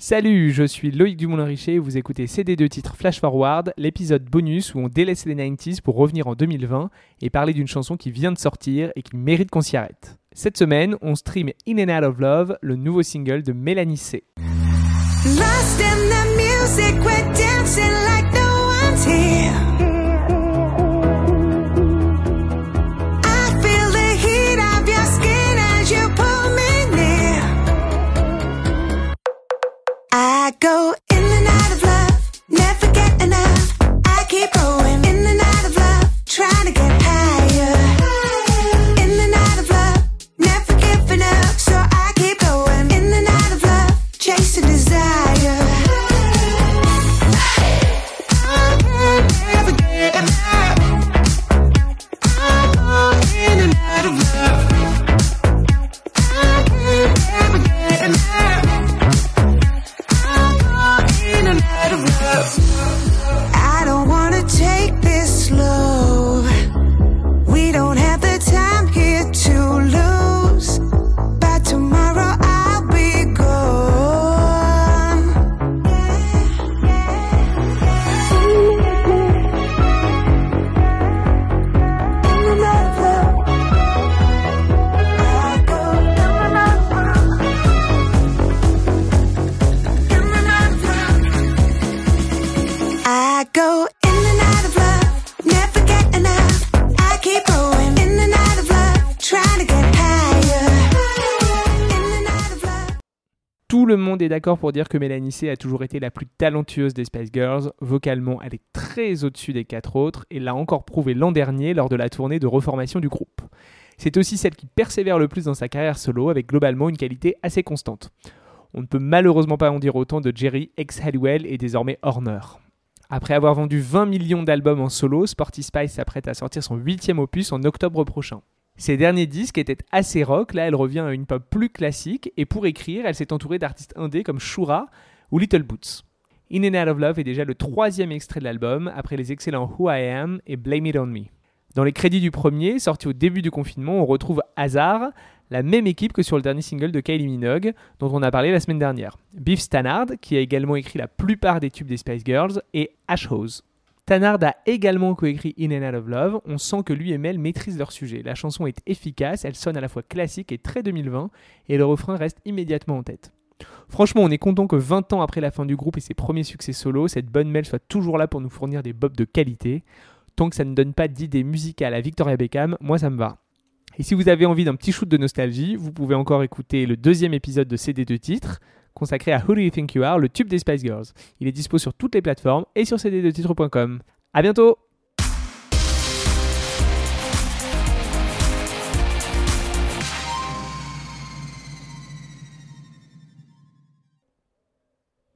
Salut, je suis Loïc Dumoulin-Richer et vous écoutez CD2 titres Flash Forward, l'épisode bonus où on délaisse les 90s pour revenir en 2020 et parler d'une chanson qui vient de sortir et qui mérite qu'on s'y arrête. Cette semaine, on stream In and Out of Love, le nouveau single de Mélanie C. I go in and out of love, never get enough. I keep going in Tout le monde est d'accord pour dire que Mélanie C a toujours été la plus talentueuse des Spice Girls. Vocalement, elle est très au-dessus des quatre autres et l'a encore prouvé l'an dernier lors de la tournée de reformation du groupe. C'est aussi celle qui persévère le plus dans sa carrière solo avec globalement une qualité assez constante. On ne peut malheureusement pas en dire autant de Jerry, ex-Halliwell et désormais Horner. Après avoir vendu 20 millions d'albums en solo, Sporty Spice s'apprête à sortir son huitième opus en octobre prochain. Ses derniers disques étaient assez rock, là elle revient à une pop plus classique, et pour écrire, elle s'est entourée d'artistes indés comme Shura ou Little Boots. In and Out of Love est déjà le troisième extrait de l'album, après les excellents Who I Am et Blame It On Me. Dans les crédits du premier, sorti au début du confinement, on retrouve Hazard, la même équipe que sur le dernier single de Kylie Minogue, dont on a parlé la semaine dernière. Biff Stannard, qui a également écrit la plupart des tubes des Spice Girls, et Ash Hose. Stannard a également coécrit In and Out of Love, on sent que lui et Mel maîtrisent leur sujet. La chanson est efficace, elle sonne à la fois classique et très 2020, et le refrain reste immédiatement en tête. Franchement, on est content que 20 ans après la fin du groupe et ses premiers succès solo, cette bonne Mel soit toujours là pour nous fournir des bobs de qualité. Tant que ça ne donne pas d'idées musicales à Victoria Beckham, moi ça me va. Et si vous avez envie d'un petit shoot de nostalgie, vous pouvez encore écouter le deuxième épisode de CD de titres, consacré à Who Do You Think You Are, le tube des Spice Girls. Il est dispo sur toutes les plateformes et sur cd2titres.com. À bientôt